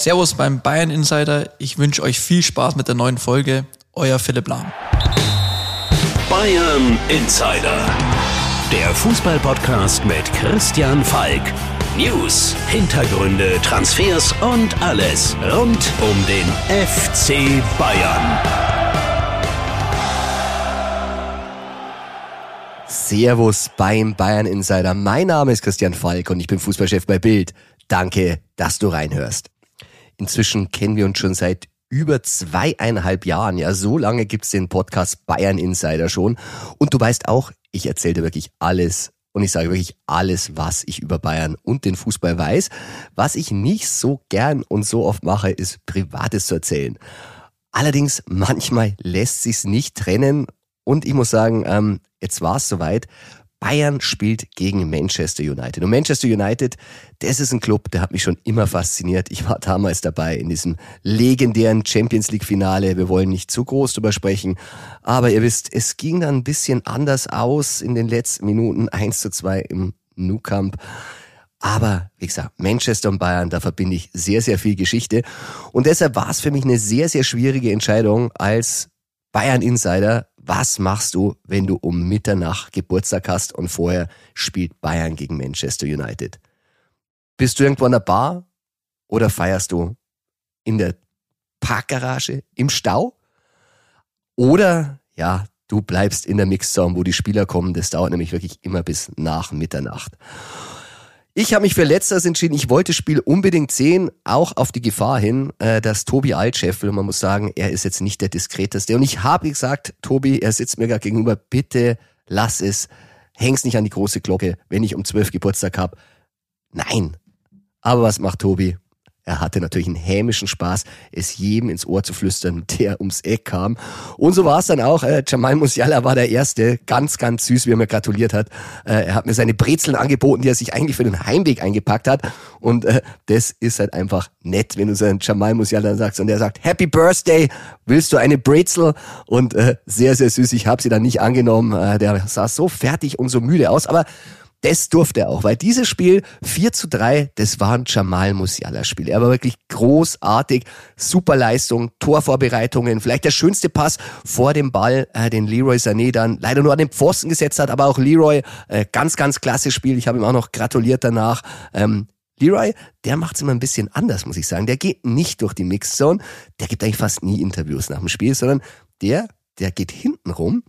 Servus beim Bayern Insider. Ich wünsche euch viel Spaß mit der neuen Folge. Euer Philipp Lahm. Bayern Insider. Der Fußballpodcast mit Christian Falk. News, Hintergründe, Transfers und alles rund um den FC Bayern. Servus beim Bayern Insider. Mein Name ist Christian Falk und ich bin Fußballchef bei Bild. Danke, dass du reinhörst. Inzwischen kennen wir uns schon seit über zweieinhalb Jahren. Ja, so lange gibt's den Podcast Bayern Insider schon. Und du weißt auch, ich erzähle dir wirklich alles und ich sage wirklich alles, was ich über Bayern und den Fußball weiß. Was ich nicht so gern und so oft mache, ist Privates zu erzählen. Allerdings manchmal lässt sich's nicht trennen und ich muss sagen, ähm, jetzt war es soweit. Bayern spielt gegen Manchester United. Und Manchester United, das ist ein Club, der hat mich schon immer fasziniert. Ich war damals dabei in diesem legendären Champions League Finale. Wir wollen nicht zu groß drüber sprechen. Aber ihr wisst, es ging dann ein bisschen anders aus in den letzten Minuten. 1 zu 2 im Nou Camp. Aber wie gesagt, Manchester und Bayern, da verbinde ich sehr, sehr viel Geschichte. Und deshalb war es für mich eine sehr, sehr schwierige Entscheidung als Bayern Insider, was machst du, wenn du um Mitternacht Geburtstag hast und vorher spielt Bayern gegen Manchester United? Bist du irgendwo an der Bar oder feierst du in der Parkgarage im Stau? Oder ja, du bleibst in der Mixzone, wo die Spieler kommen. Das dauert nämlich wirklich immer bis nach Mitternacht. Ich habe mich für Letzteres entschieden. Ich wollte das Spiel unbedingt sehen, auch auf die Gefahr hin, äh, dass Tobi Altscheffel, und man muss sagen, er ist jetzt nicht der diskreteste. Und ich habe gesagt, Tobi, er sitzt mir gerade gegenüber, bitte lass es, häng's nicht an die große Glocke, wenn ich um zwölf Geburtstag hab. Nein. Aber was macht Tobi? Er hatte natürlich einen hämischen Spaß, es jedem ins Ohr zu flüstern, der ums Eck kam. Und so war es dann auch. Äh, Jamal Musiala war der Erste, ganz, ganz süß, wie er mir gratuliert hat. Äh, er hat mir seine Brezeln angeboten, die er sich eigentlich für den Heimweg eingepackt hat. Und äh, das ist halt einfach nett, wenn du so einen Jamal Musiala sagst und der sagt, Happy Birthday, willst du eine Brezel? Und äh, sehr, sehr süß, ich habe sie dann nicht angenommen. Äh, der sah so fertig und so müde aus, aber das durfte er auch, weil dieses Spiel 4 zu 3, das war ein Jamal Musiala-Spiel. Er war wirklich großartig, super Leistung, Torvorbereitungen, vielleicht der schönste Pass vor dem Ball, äh, den Leroy Sané dann leider nur an den Pfosten gesetzt hat, aber auch Leroy, äh, ganz, ganz klasse Spiel. Ich habe ihm auch noch gratuliert danach. Ähm, Leroy, der macht's immer ein bisschen anders, muss ich sagen. Der geht nicht durch die Mixzone, der gibt eigentlich fast nie Interviews nach dem Spiel, sondern der, der geht hinten rum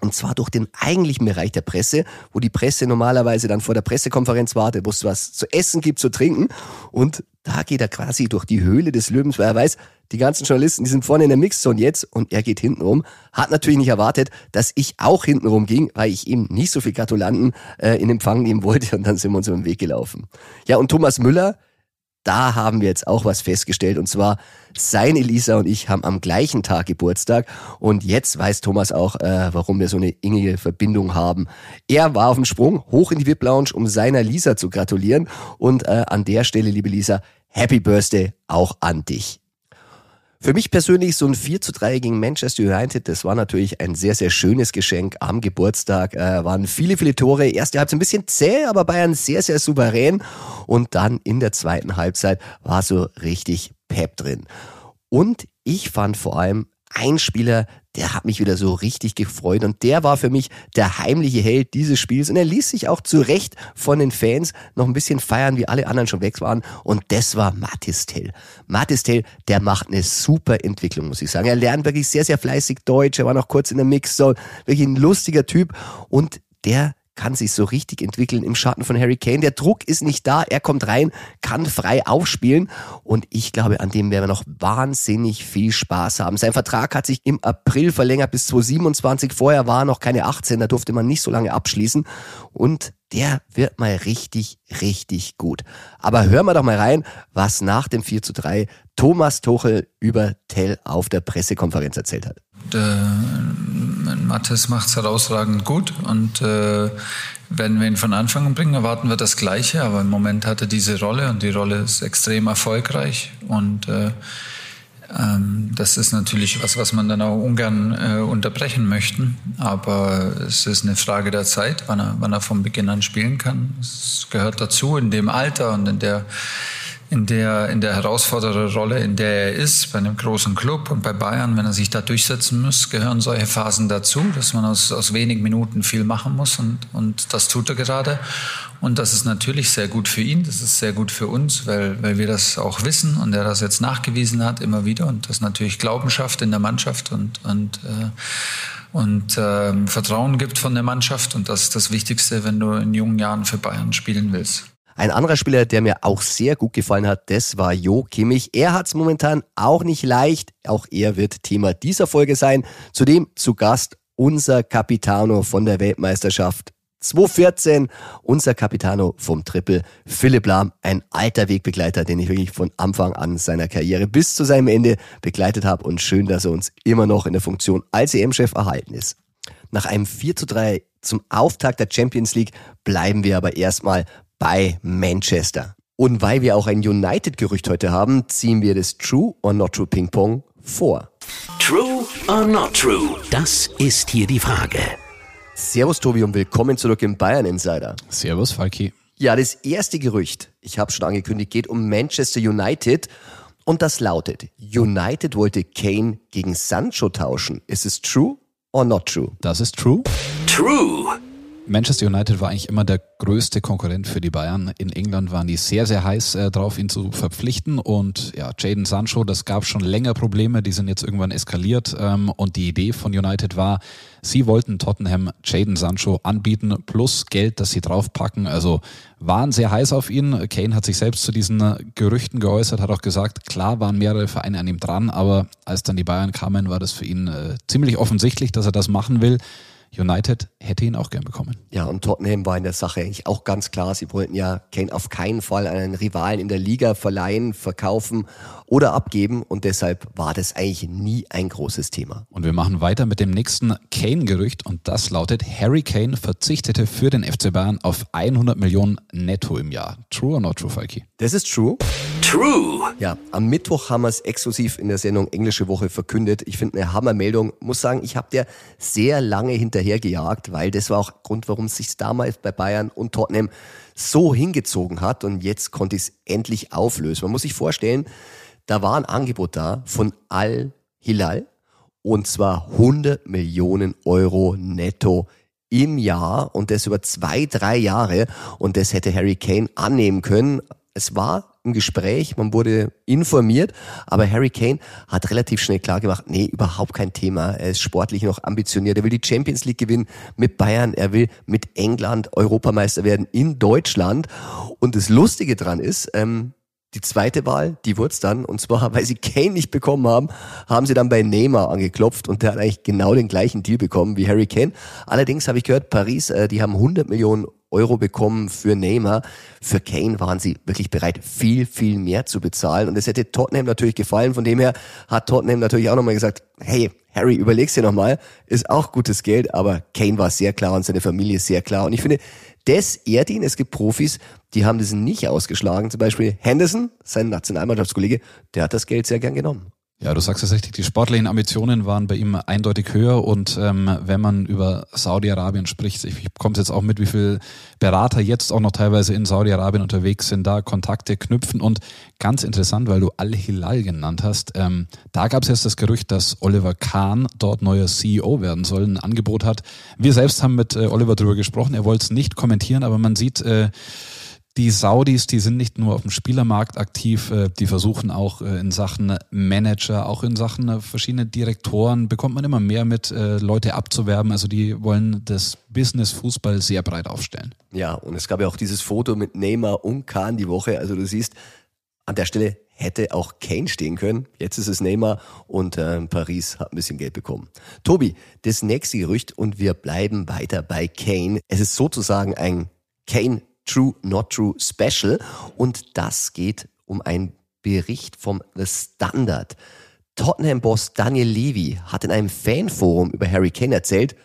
und zwar durch den eigentlichen Bereich der Presse, wo die Presse normalerweise dann vor der Pressekonferenz wartet, wo es was zu essen gibt, zu trinken. Und da geht er quasi durch die Höhle des Löwens, weil er weiß, die ganzen Journalisten, die sind vorne in der Mixzone jetzt und er geht hinten rum. Hat natürlich nicht erwartet, dass ich auch hinten rum ging, weil ich ihm nicht so viel Gratulanten äh, in Empfang nehmen wollte und dann sind wir uns über den Weg gelaufen. Ja, und Thomas Müller, da haben wir jetzt auch was festgestellt. Und zwar, sein Elisa und ich haben am gleichen Tag Geburtstag. Und jetzt weiß Thomas auch, äh, warum wir so eine innige Verbindung haben. Er war auf dem Sprung hoch in die VIP-Lounge, um seiner Lisa zu gratulieren. Und äh, an der Stelle, liebe Lisa, Happy Birthday auch an dich. Für mich persönlich so ein 4 zu 3 gegen Manchester United, das war natürlich ein sehr, sehr schönes Geschenk am Geburtstag. Äh, waren viele, viele Tore. Erste Halbzeit ein bisschen zäh, aber Bayern sehr, sehr souverän. Und dann in der zweiten Halbzeit war so richtig Pep drin. Und ich fand vor allem ein Spieler, der hat mich wieder so richtig gefreut und der war für mich der heimliche Held dieses Spiels. Und er ließ sich auch zu Recht von den Fans noch ein bisschen feiern, wie alle anderen schon weg waren. Und das war Mathis Tell. Mathis Tell, der macht eine super Entwicklung, muss ich sagen. Er lernt wirklich sehr, sehr fleißig Deutsch, er war noch kurz in der Mixzone, wirklich ein lustiger Typ. Und der kann sich so richtig entwickeln im Schatten von Harry Kane. Der Druck ist nicht da, er kommt rein, kann frei aufspielen und ich glaube, an dem werden wir noch wahnsinnig viel Spaß haben. Sein Vertrag hat sich im April verlängert bis 2027. Vorher war noch keine 18, da durfte man nicht so lange abschließen und der wird mal richtig, richtig gut. Aber hören wir doch mal rein, was nach dem 4 zu 3 Thomas Tuchel über Tell auf der Pressekonferenz erzählt hat. Der Mathis macht es herausragend gut. Und äh, werden wir ihn von Anfang an bringen, erwarten wir das Gleiche, aber im Moment hat er diese Rolle und die Rolle ist extrem erfolgreich. Und äh, ähm, das ist natürlich was, was man dann auch ungern äh, unterbrechen möchten, aber es ist eine Frage der Zeit, wann er, wann er von Beginn an spielen kann. Es gehört dazu in dem Alter und in der in der, in der herausfordernden Rolle, in der er ist, bei einem großen Club und bei Bayern, wenn er sich da durchsetzen muss, gehören solche Phasen dazu, dass man aus, aus wenigen Minuten viel machen muss und, und das tut er gerade. Und das ist natürlich sehr gut für ihn, das ist sehr gut für uns, weil, weil wir das auch wissen und er das jetzt nachgewiesen hat immer wieder und das natürlich Glauben schafft in der Mannschaft und, und, äh, und äh, Vertrauen gibt von der Mannschaft und das ist das Wichtigste, wenn du in jungen Jahren für Bayern spielen willst. Ein anderer Spieler, der mir auch sehr gut gefallen hat, das war Jo Kimmich. Er hat es momentan auch nicht leicht. Auch er wird Thema dieser Folge sein. Zudem zu Gast unser Capitano von der Weltmeisterschaft 2014, unser Capitano vom Triple, Philipp Lahm, ein alter Wegbegleiter, den ich wirklich von Anfang an seiner Karriere bis zu seinem Ende begleitet habe und schön, dass er uns immer noch in der Funktion als EM-Chef erhalten ist. Nach einem 4 zu 3 zum Auftakt der Champions League bleiben wir aber erstmal bei Manchester. Und weil wir auch ein United-Gerücht heute haben, ziehen wir das True or Not True Ping Pong vor. True or not true? Das ist hier die Frage. Servus Tobi und willkommen zurück im Bayern Insider. Servus Falki. Ja, das erste Gerücht, ich habe schon angekündigt, geht um Manchester United und das lautet, United wollte Kane gegen Sancho tauschen. Ist es true or not true? Das ist true. True. Manchester United war eigentlich immer der größte Konkurrent für die Bayern. In England waren die sehr, sehr heiß äh, drauf, ihn zu verpflichten. Und ja, Jaden Sancho, das gab schon länger Probleme, die sind jetzt irgendwann eskaliert. Ähm, und die Idee von United war, sie wollten Tottenham Jaden Sancho anbieten, plus Geld, das sie draufpacken. Also waren sehr heiß auf ihn. Kane hat sich selbst zu diesen Gerüchten geäußert, hat auch gesagt, klar waren mehrere Vereine an ihm dran, aber als dann die Bayern kamen, war das für ihn äh, ziemlich offensichtlich, dass er das machen will. United hätte ihn auch gern bekommen. Ja, und Tottenham war in der Sache eigentlich auch ganz klar. Sie wollten ja Kane auf keinen Fall einen Rivalen in der Liga verleihen, verkaufen oder abgeben. Und deshalb war das eigentlich nie ein großes Thema. Und wir machen weiter mit dem nächsten Kane-Gerücht. Und das lautet, Harry Kane verzichtete für den FC Bayern auf 100 Millionen netto im Jahr. True or not true, Falki? Das ist true. True. Ja, am Mittwoch haben wir es exklusiv in der Sendung Englische Woche verkündet. Ich finde eine Hammermeldung. Muss sagen, ich habe der sehr lange hinterhergejagt, weil das war auch Grund, warum es sich damals bei Bayern und Tottenham so hingezogen hat. Und jetzt konnte ich es endlich auflösen. Man muss sich vorstellen, da war ein Angebot da von Al Hilal und zwar 100 Millionen Euro netto im Jahr und das über zwei, drei Jahre und das hätte Harry Kane annehmen können. Es war im Gespräch, man wurde informiert, aber Harry Kane hat relativ schnell klar gemacht, nee, überhaupt kein Thema. Er ist sportlich noch ambitioniert. Er will die Champions League gewinnen mit Bayern. Er will mit England Europameister werden in Deutschland. Und das Lustige dran ist, ähm, die zweite Wahl, die wurde dann, und zwar, weil sie Kane nicht bekommen haben, haben sie dann bei Neymar angeklopft und der hat eigentlich genau den gleichen Deal bekommen wie Harry Kane. Allerdings habe ich gehört, Paris, äh, die haben 100 Millionen Euro bekommen für Neymar. Für Kane waren sie wirklich bereit, viel, viel mehr zu bezahlen. Und es hätte Tottenham natürlich gefallen. Von dem her hat Tottenham natürlich auch nochmal gesagt, hey, Harry, überleg's dir nochmal. Ist auch gutes Geld, aber Kane war sehr klar und seine Familie sehr klar. Und ich finde, das ehrt ihn. Es gibt Profis, die haben das nicht ausgeschlagen. Zum Beispiel Henderson, sein Nationalmannschaftskollege, der hat das Geld sehr gern genommen. Ja, du sagst es richtig, die sportlichen Ambitionen waren bei ihm eindeutig höher und ähm, wenn man über Saudi-Arabien spricht, ich, bekomme jetzt auch mit, wie viele Berater jetzt auch noch teilweise in Saudi-Arabien unterwegs sind, da Kontakte knüpfen und ganz interessant, weil du Al-Hilal genannt hast, ähm, da gab es jetzt das Gerücht, dass Oliver Kahn dort neuer CEO werden soll, ein Angebot hat. Wir selbst haben mit äh, Oliver darüber gesprochen, er wollte es nicht kommentieren, aber man sieht, äh, die Saudis, die sind nicht nur auf dem Spielermarkt aktiv, äh, die versuchen auch äh, in Sachen Manager, auch in Sachen äh, verschiedene Direktoren, bekommt man immer mehr mit, Leute abzuwerben. Also die wollen das Business Fußball sehr breit aufstellen. Ja, und es gab ja auch dieses Foto mit Neymar und Kahn die Woche. Also du siehst, an der Stelle hätte auch Kane stehen können. Jetzt ist es Neymar und äh, Paris hat ein bisschen Geld bekommen. Tobi, das nächste Gerücht und wir bleiben weiter bei Kane. Es ist sozusagen ein Kane True Not True Special und das geht um einen Bericht vom The Standard. Tottenham-Boss Daniel Levy hat in einem Fanforum über Harry Kane erzählt,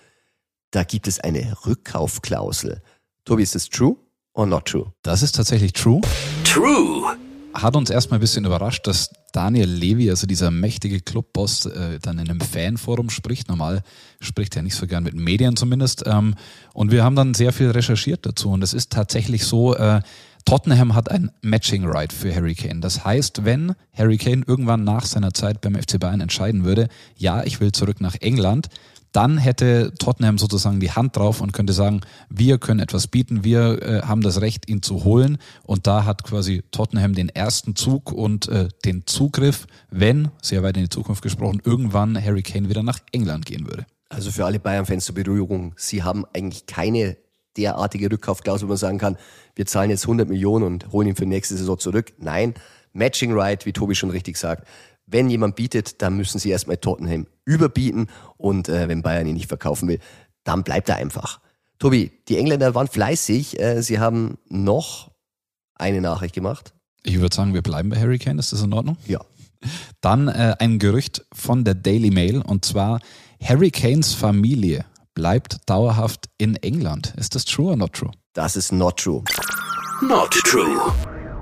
da gibt es eine Rückkaufklausel. Tobi, ist das true or not true? Das ist tatsächlich true. True hat uns erstmal ein bisschen überrascht, dass Daniel Levy, also dieser mächtige Clubboss, äh, dann in einem Fanforum spricht. Normal spricht er nicht so gern mit Medien zumindest. Ähm, und wir haben dann sehr viel recherchiert dazu. Und es ist tatsächlich so, äh, Tottenham hat ein Matching Right für Harry Kane. Das heißt, wenn Harry Kane irgendwann nach seiner Zeit beim FC Bayern entscheiden würde, ja, ich will zurück nach England, dann hätte Tottenham sozusagen die Hand drauf und könnte sagen, wir können etwas bieten, wir äh, haben das Recht, ihn zu holen. Und da hat quasi Tottenham den ersten Zug und äh, den Zugriff, wenn, sehr weit in die Zukunft gesprochen, irgendwann Harry Kane wieder nach England gehen würde. Also für alle Bayern-Fans zur Beruhigung, sie haben eigentlich keine derartige Rückkaufklausel, wo man sagen kann, wir zahlen jetzt 100 Millionen und holen ihn für nächste Saison zurück. Nein, Matching Right, wie Tobi schon richtig sagt. Wenn jemand bietet, dann müssen sie erstmal Tottenham überbieten und äh, wenn Bayern ihn nicht verkaufen will, dann bleibt er einfach. Tobi, die Engländer waren fleißig. Äh, sie haben noch eine Nachricht gemacht. Ich würde sagen, wir bleiben bei Harry Kane. Ist das in Ordnung? Ja. Dann äh, ein Gerücht von der Daily Mail und zwar Harry Kanes Familie bleibt dauerhaft in England. Ist das true or not true? Das ist not true. Not true.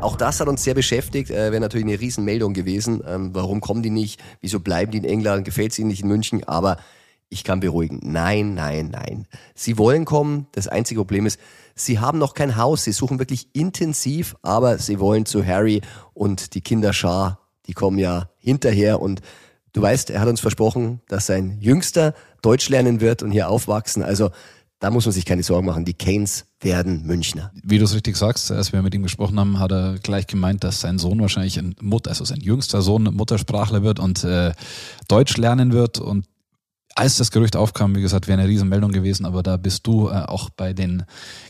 Auch das hat uns sehr beschäftigt, äh, wäre natürlich eine Riesenmeldung gewesen. Ähm, warum kommen die nicht? Wieso bleiben die in England? Gefällt es ihnen nicht in München? Aber ich kann beruhigen. Nein, nein, nein. Sie wollen kommen. Das einzige Problem ist, sie haben noch kein Haus. Sie suchen wirklich intensiv, aber sie wollen zu Harry und die Kinderschar, die kommen ja hinterher und du weißt, er hat uns versprochen, dass sein Jüngster Deutsch lernen wird und hier aufwachsen. Also da muss man sich keine Sorgen machen. Die Canes werden Münchner. Wie du es richtig sagst, als wir mit ihm gesprochen haben, hat er gleich gemeint, dass sein Sohn wahrscheinlich ein Mut, also sein jüngster Sohn Muttersprachler wird und äh, Deutsch lernen wird. Und als das Gerücht aufkam, wie gesagt, wäre eine Riesenmeldung gewesen, aber da bist du äh, auch bei den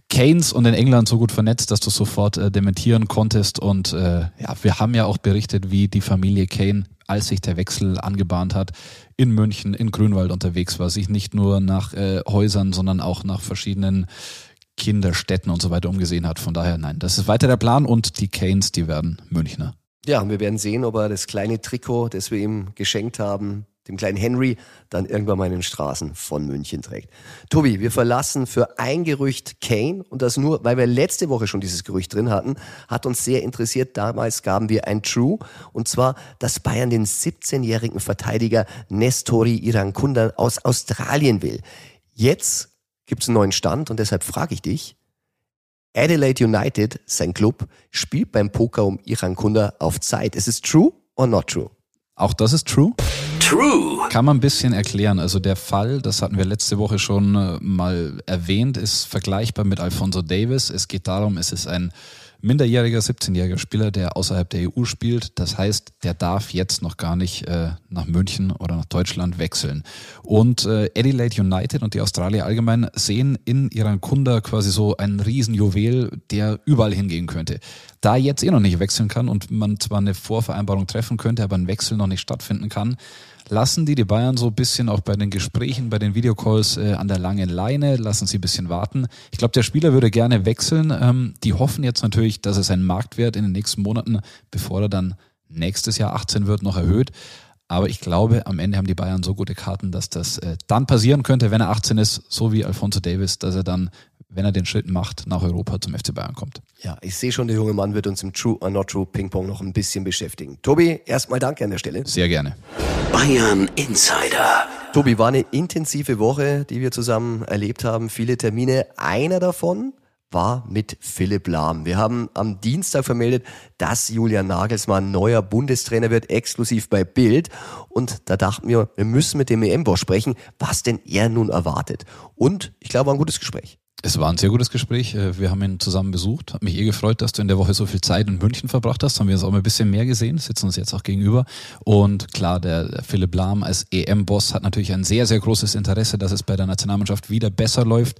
Canes und in England so gut vernetzt, dass du sofort äh, dementieren konntest. Und äh, ja, wir haben ja auch berichtet, wie die Familie Kane, als sich der Wechsel angebahnt hat, in München, in Grünwald unterwegs war, sich nicht nur nach äh, Häusern, sondern auch nach verschiedenen Kinderstätten und so weiter umgesehen hat. Von daher, nein, das ist weiter der Plan und die Canes, die werden Münchner. Ja, wir werden sehen, ob er das kleine Trikot, das wir ihm geschenkt haben, dem kleinen Henry, dann irgendwann mal in den Straßen von München trägt. Tobi, wir verlassen für ein Gerücht Kane und das nur, weil wir letzte Woche schon dieses Gerücht drin hatten, hat uns sehr interessiert. Damals gaben wir ein True und zwar, dass Bayern den 17-jährigen Verteidiger Nestori Irankunda aus Australien will. Jetzt gibt es einen neuen Stand und deshalb frage ich dich, Adelaide United, sein Club, spielt beim Poker um Irankunda auf Zeit. Ist es true or not true? Auch das ist true. True. Kann man ein bisschen erklären. Also der Fall, das hatten wir letzte Woche schon äh, mal erwähnt, ist vergleichbar mit Alfonso Davis. Es geht darum, es ist ein minderjähriger, 17-jähriger Spieler, der außerhalb der EU spielt. Das heißt, der darf jetzt noch gar nicht äh, nach München oder nach Deutschland wechseln. Und äh, Adelaide United und die Australier allgemein sehen in ihren Kunden quasi so einen Riesenjuwel, der überall hingehen könnte. Da jetzt eh noch nicht wechseln kann und man zwar eine Vorvereinbarung treffen könnte, aber ein Wechsel noch nicht stattfinden kann, lassen die die Bayern so ein bisschen auch bei den Gesprächen, bei den Videocalls äh, an der langen Leine, lassen sie ein bisschen warten. Ich glaube, der Spieler würde gerne wechseln. Ähm, die hoffen jetzt natürlich, dass es seinen Marktwert in den nächsten Monaten, bevor er dann nächstes Jahr 18 wird, noch erhöht. Aber ich glaube, am Ende haben die Bayern so gute Karten, dass das äh, dann passieren könnte, wenn er 18 ist, so wie Alfonso Davis, dass er dann, wenn er den Schritt macht, nach Europa zum FC Bayern kommt. Ja, ich sehe schon, der junge Mann wird uns im True or Not True Ping Pong noch ein bisschen beschäftigen. Tobi, erstmal danke an der Stelle. Sehr gerne. Bayern Insider. Tobi, war eine intensive Woche, die wir zusammen erlebt haben. Viele Termine. Einer davon war mit Philipp Lahm. Wir haben am Dienstag vermeldet, dass Julian Nagelsmann neuer Bundestrainer wird, exklusiv bei Bild. Und da dachten wir, wir müssen mit dem EM-Boss sprechen, was denn er nun erwartet. Und ich glaube, war ein gutes Gespräch. Es war ein sehr gutes Gespräch. Äh, wir haben ihn zusammen besucht. Hat mich eh gefreut, dass du in der Woche so viel Zeit in München verbracht hast. Haben wir uns auch mal ein bisschen mehr gesehen, sitzen uns jetzt auch gegenüber. Und klar, der Philipp Lahm als EM-Boss hat natürlich ein sehr, sehr großes Interesse, dass es bei der Nationalmannschaft wieder besser läuft.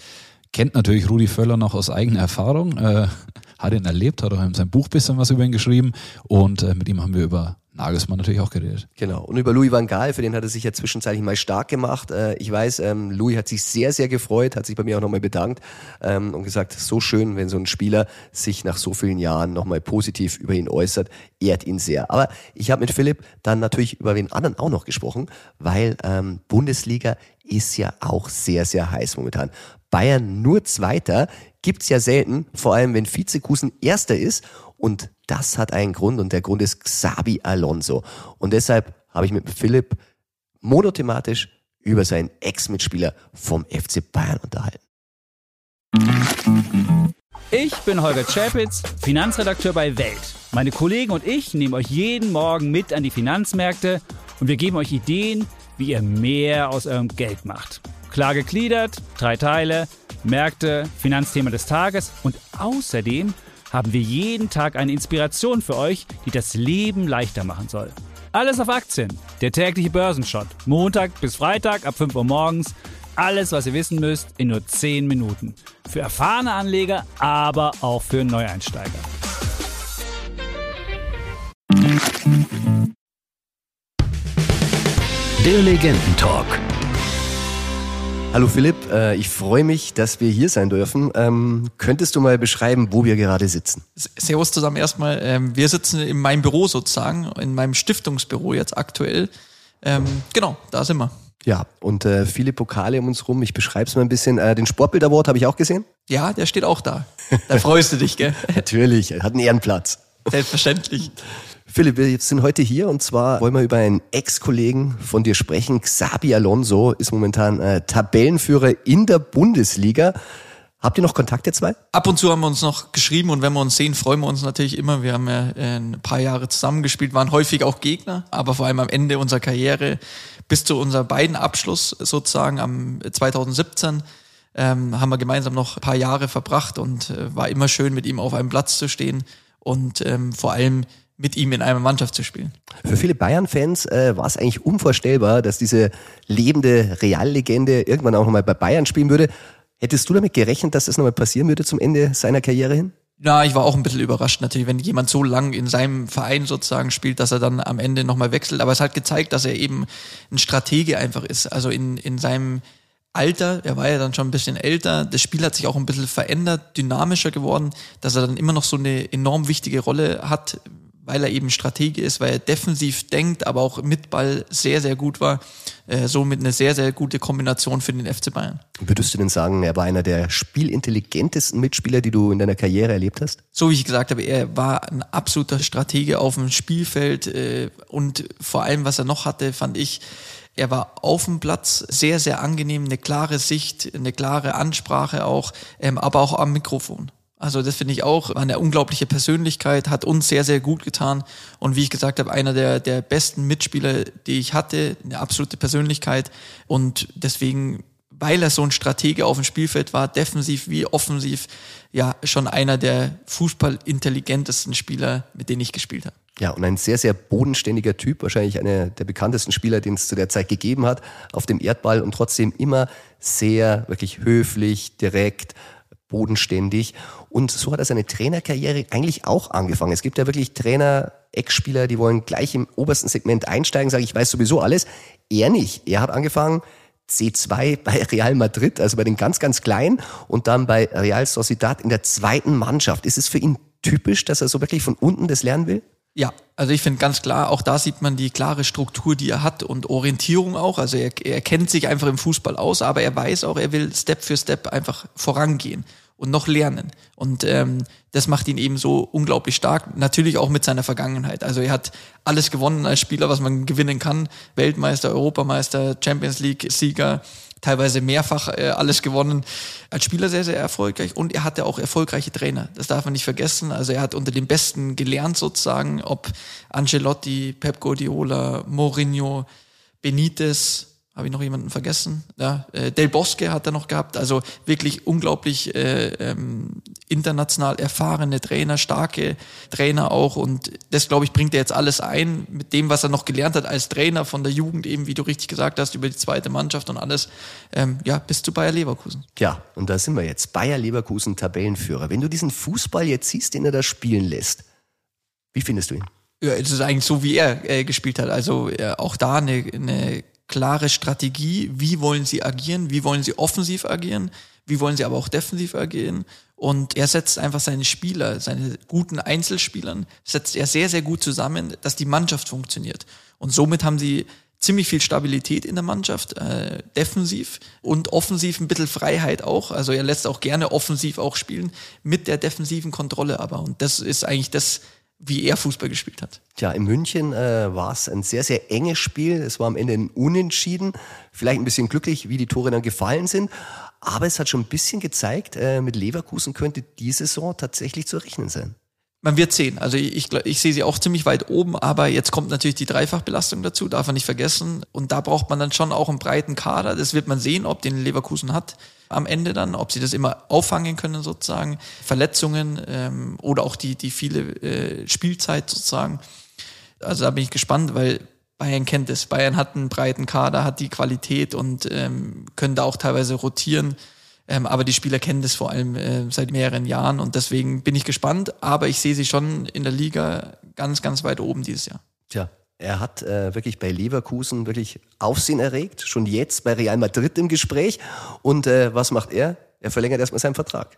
Kennt natürlich Rudi Völler noch aus eigener Erfahrung, äh, hat ihn erlebt, hat auch in seinem Buch bisschen was über ihn geschrieben und äh, mit ihm haben wir über Nagelsmann natürlich auch geredet. Genau. Und über Louis van Gaal, für den hat er sich ja zwischenzeitlich mal stark gemacht. Äh, ich weiß, ähm, Louis hat sich sehr, sehr gefreut, hat sich bei mir auch nochmal bedankt ähm, und gesagt, so schön, wenn so ein Spieler sich nach so vielen Jahren nochmal positiv über ihn äußert, ehrt ihn sehr. Aber ich habe mit Philipp dann natürlich über den anderen auch noch gesprochen, weil ähm, Bundesliga ist ja auch sehr, sehr heiß momentan. Bayern nur Zweiter gibt's ja selten, vor allem wenn Vizekusen Erster ist. Und das hat einen Grund und der Grund ist Xabi Alonso. Und deshalb habe ich mit Philipp monothematisch über seinen Ex-Mitspieler vom FC Bayern unterhalten. Ich bin Holger Czapitz, Finanzredakteur bei Welt. Meine Kollegen und ich nehmen euch jeden Morgen mit an die Finanzmärkte und wir geben euch Ideen, wie ihr mehr aus eurem Geld macht. Klar gegliedert, drei Teile, Märkte, Finanzthema des Tages und außerdem haben wir jeden Tag eine Inspiration für euch, die das Leben leichter machen soll. Alles auf Aktien, der tägliche Börsenshot, Montag bis Freitag ab 5 Uhr morgens alles, was ihr wissen müsst, in nur 10 Minuten. Für erfahrene Anleger, aber auch für Neueinsteiger. Der Legendentalk. Hallo Philipp, äh, ich freue mich, dass wir hier sein dürfen. Ähm, könntest du mal beschreiben, wo wir gerade sitzen? Servus zusammen erstmal. Ähm, wir sitzen in meinem Büro sozusagen, in meinem Stiftungsbüro jetzt aktuell. Ähm, genau, da sind wir. Ja, und äh, viele Pokale um uns rum. Ich beschreibe es mal ein bisschen. Äh, den Sportbild Award habe ich auch gesehen. Ja, der steht auch da. Da freust du dich, gell? Natürlich, er hat einen Ehrenplatz. Selbstverständlich. Philipp, wir sind heute hier und zwar wollen wir über einen Ex-Kollegen von dir sprechen. Xabi Alonso ist momentan äh, Tabellenführer in der Bundesliga. Habt ihr noch Kontakt, ihr zwei? Ab und zu haben wir uns noch geschrieben und wenn wir uns sehen, freuen wir uns natürlich immer. Wir haben ja äh, ein paar Jahre zusammengespielt, waren häufig auch Gegner, aber vor allem am Ende unserer Karriere bis zu unserem beiden Abschluss sozusagen am 2017 ähm, haben wir gemeinsam noch ein paar Jahre verbracht und äh, war immer schön, mit ihm auf einem Platz zu stehen und ähm, vor allem mit ihm in einer Mannschaft zu spielen. Für viele Bayern-Fans äh, war es eigentlich unvorstellbar, dass diese lebende Reallegende irgendwann auch nochmal bei Bayern spielen würde. Hättest du damit gerechnet, dass das nochmal passieren würde zum Ende seiner Karriere hin? Ja, ich war auch ein bisschen überrascht natürlich, wenn jemand so lang in seinem Verein sozusagen spielt, dass er dann am Ende nochmal wechselt. Aber es hat gezeigt, dass er eben ein Stratege einfach ist. Also in, in seinem Alter, er war ja dann schon ein bisschen älter, das Spiel hat sich auch ein bisschen verändert, dynamischer geworden, dass er dann immer noch so eine enorm wichtige Rolle hat, weil er eben Stratege ist, weil er defensiv denkt, aber auch mit Ball sehr, sehr gut war. Äh, somit eine sehr, sehr gute Kombination für den FC Bayern. Würdest du denn sagen, er war einer der spielintelligentesten Mitspieler, die du in deiner Karriere erlebt hast? So wie ich gesagt habe, er war ein absoluter Stratege auf dem Spielfeld äh, und vor allem, was er noch hatte, fand ich, er war auf dem Platz sehr, sehr angenehm, eine klare Sicht, eine klare Ansprache auch, ähm, aber auch am Mikrofon. Also das finde ich auch eine unglaubliche Persönlichkeit, hat uns sehr, sehr gut getan. Und wie ich gesagt habe, einer der, der besten Mitspieler, die ich hatte, eine absolute Persönlichkeit. Und deswegen, weil er so ein Stratege auf dem Spielfeld war, defensiv wie offensiv, ja, schon einer der fußballintelligentesten Spieler, mit denen ich gespielt habe. Ja, und ein sehr, sehr bodenständiger Typ, wahrscheinlich einer der bekanntesten Spieler, den es zu der Zeit gegeben hat, auf dem Erdball und trotzdem immer sehr, wirklich höflich, direkt, bodenständig. Und so hat er seine Trainerkarriere eigentlich auch angefangen. Es gibt ja wirklich Trainer, Ex-Spieler, die wollen gleich im obersten Segment einsteigen, sagen, ich weiß sowieso alles. Er nicht. Er hat angefangen C2 bei Real Madrid, also bei den ganz, ganz Kleinen und dann bei Real Sociedad in der zweiten Mannschaft. Ist es für ihn typisch, dass er so wirklich von unten das lernen will? Ja, also ich finde ganz klar, auch da sieht man die klare Struktur, die er hat und Orientierung auch. Also er, er kennt sich einfach im Fußball aus, aber er weiß auch, er will Step für Step einfach vorangehen und noch lernen. Und ähm, das macht ihn eben so unglaublich stark. Natürlich auch mit seiner Vergangenheit. Also er hat alles gewonnen als Spieler, was man gewinnen kann. Weltmeister, Europameister, Champions League-Sieger, teilweise mehrfach äh, alles gewonnen. Als Spieler sehr, sehr erfolgreich und er hatte auch erfolgreiche Trainer. Das darf man nicht vergessen. Also er hat unter den Besten gelernt sozusagen, ob Ancelotti, Pep Guardiola, Mourinho, Benitez, habe ich noch jemanden vergessen? Ja, äh, Del Bosque hat er noch gehabt. Also wirklich unglaublich äh, ähm, international erfahrene Trainer, starke Trainer auch. Und das, glaube ich, bringt er jetzt alles ein mit dem, was er noch gelernt hat als Trainer von der Jugend, eben wie du richtig gesagt hast, über die zweite Mannschaft und alles. Ähm, ja, bis zu Bayer Leverkusen. Ja, und da sind wir jetzt. Bayer Leverkusen Tabellenführer. Wenn du diesen Fußball jetzt siehst, den er da spielen lässt, wie findest du ihn? Ja, es ist eigentlich so, wie er äh, gespielt hat. Also äh, auch da eine, eine klare Strategie, wie wollen sie agieren, wie wollen sie offensiv agieren, wie wollen sie aber auch defensiv agieren. Und er setzt einfach seine Spieler, seine guten Einzelspielern, setzt er sehr, sehr gut zusammen, dass die Mannschaft funktioniert. Und somit haben sie ziemlich viel Stabilität in der Mannschaft, äh, defensiv und offensiv ein bisschen Freiheit auch. Also er lässt auch gerne offensiv auch spielen, mit der defensiven Kontrolle aber. Und das ist eigentlich das, wie er Fußball gespielt hat. Tja, in München äh, war es ein sehr, sehr enges Spiel. Es war am Ende ein Unentschieden. Vielleicht ein bisschen glücklich, wie die Tore dann gefallen sind. Aber es hat schon ein bisschen gezeigt, äh, mit Leverkusen könnte die Saison tatsächlich zu rechnen sein. Man wird sehen. Also ich, ich sehe sie auch ziemlich weit oben, aber jetzt kommt natürlich die Dreifachbelastung dazu, darf man nicht vergessen. Und da braucht man dann schon auch einen breiten Kader. Das wird man sehen, ob den Leverkusen hat am Ende dann, ob sie das immer auffangen können sozusagen. Verletzungen ähm, oder auch die, die viele äh, Spielzeit sozusagen. Also da bin ich gespannt, weil Bayern kennt es. Bayern hat einen breiten Kader, hat die Qualität und ähm, können da auch teilweise rotieren. Ähm, aber die Spieler kennen das vor allem äh, seit mehreren Jahren und deswegen bin ich gespannt. Aber ich sehe sie schon in der Liga ganz, ganz weit oben dieses Jahr. Tja, er hat äh, wirklich bei Leverkusen wirklich Aufsehen erregt, schon jetzt bei Real Madrid im Gespräch. Und äh, was macht er? Er verlängert erstmal seinen Vertrag.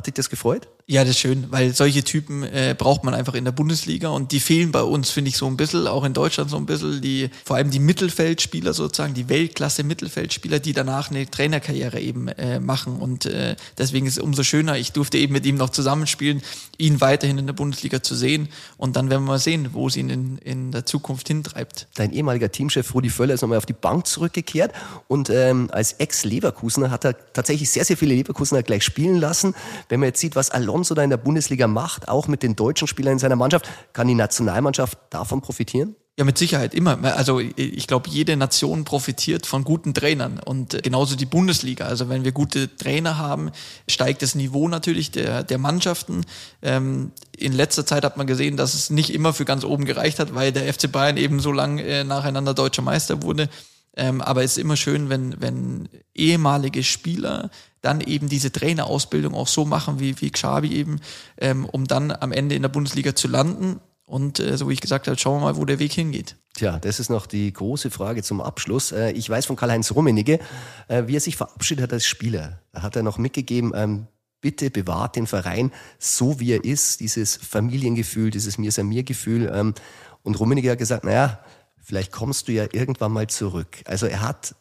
Hat dich das gefreut? Ja, das ist schön, weil solche Typen äh, braucht man einfach in der Bundesliga und die fehlen bei uns, finde ich, so ein bisschen, auch in Deutschland so ein bisschen, die, vor allem die Mittelfeldspieler sozusagen, die Weltklasse Mittelfeldspieler, die danach eine Trainerkarriere eben äh, machen. Und äh, deswegen ist es umso schöner, ich durfte eben mit ihm noch zusammenspielen, ihn weiterhin in der Bundesliga zu sehen. Und dann werden wir mal sehen, wo es ihn in, in der Zukunft hintreibt. Dein ehemaliger Teamchef Rudi Völler ist nochmal auf die Bank zurückgekehrt. Und ähm, als Ex-Leverkusener hat er tatsächlich sehr, sehr viele Leverkusener gleich spielen lassen wenn man jetzt sieht, was Alonso da in der Bundesliga macht, auch mit den deutschen Spielern in seiner Mannschaft, kann die Nationalmannschaft davon profitieren? Ja, mit Sicherheit immer. Also ich glaube, jede Nation profitiert von guten Trainern und genauso die Bundesliga. Also wenn wir gute Trainer haben, steigt das Niveau natürlich der, der Mannschaften. Ähm, in letzter Zeit hat man gesehen, dass es nicht immer für ganz oben gereicht hat, weil der FC Bayern eben so lang äh, nacheinander deutscher Meister wurde. Ähm, aber es ist immer schön, wenn, wenn ehemalige Spieler dann eben diese Trainerausbildung auch so machen wie, wie Xabi eben, ähm, um dann am Ende in der Bundesliga zu landen. Und äh, so wie ich gesagt habe, schauen wir mal, wo der Weg hingeht. Tja, das ist noch die große Frage zum Abschluss. Äh, ich weiß von Karl-Heinz Rummenigge, äh, wie er sich verabschiedet hat als Spieler. Da hat er noch mitgegeben, ähm, bitte bewahrt den Verein so, wie er ist, dieses Familiengefühl, dieses Mir-Samir-Gefühl. Ähm, und Rummenigge hat gesagt, naja, vielleicht kommst du ja irgendwann mal zurück. Also er hat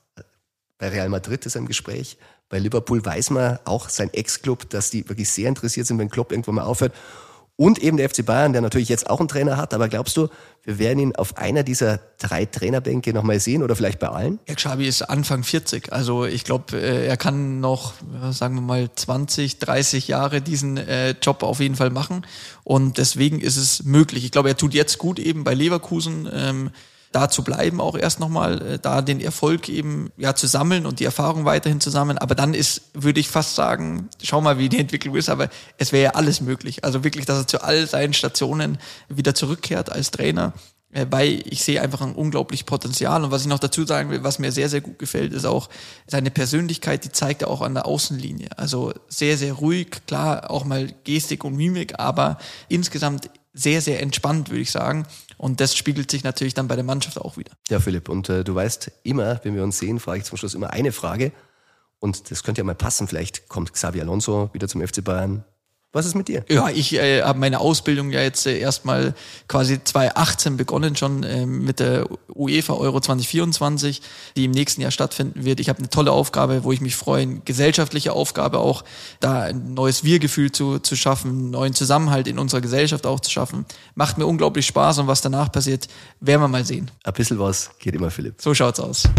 bei Real Madrid ist er im Gespräch. Bei Liverpool weiß man auch sein Ex-Club, dass die wirklich sehr interessiert sind, wenn Klopp irgendwann mal aufhört. Und eben der FC Bayern, der natürlich jetzt auch einen Trainer hat. Aber glaubst du, wir werden ihn auf einer dieser drei Trainerbänke nochmal sehen oder vielleicht bei allen? Ja, Xabi ist Anfang 40. Also ich glaube, äh, er kann noch, sagen wir mal, 20, 30 Jahre diesen äh, Job auf jeden Fall machen. Und deswegen ist es möglich. Ich glaube, er tut jetzt gut eben bei Leverkusen. Da zu bleiben auch erst nochmal, äh, da den Erfolg eben ja zu sammeln und die Erfahrung weiterhin zu sammeln. Aber dann ist, würde ich fast sagen, schau mal, wie die Entwicklung ist, aber es wäre ja alles möglich. Also wirklich, dass er zu all seinen Stationen wieder zurückkehrt als Trainer äh, weil ich sehe einfach ein unglaublich Potenzial. Und was ich noch dazu sagen will, was mir sehr, sehr gut gefällt, ist auch seine Persönlichkeit, die zeigt er auch an der Außenlinie. Also sehr, sehr ruhig, klar, auch mal Gestik und Mimik, aber insgesamt sehr, sehr entspannt, würde ich sagen. Und das spiegelt sich natürlich dann bei der Mannschaft auch wieder. Ja, Philipp, und äh, du weißt immer, wenn wir uns sehen, frage ich zum Schluss immer eine Frage. Und das könnte ja mal passen. Vielleicht kommt Xavi Alonso wieder zum FC Bayern. Was ist mit dir? Ja, ich äh, habe meine Ausbildung ja jetzt äh, erstmal quasi 2018 begonnen, schon äh, mit der UEFA Euro 2024, die im nächsten Jahr stattfinden wird. Ich habe eine tolle Aufgabe, wo ich mich freue, eine gesellschaftliche Aufgabe auch, da ein neues Wir-Gefühl zu, zu schaffen, einen neuen Zusammenhalt in unserer Gesellschaft auch zu schaffen. Macht mir unglaublich Spaß und was danach passiert, werden wir mal sehen. Ein bisschen was geht immer, Philipp. So schaut's aus.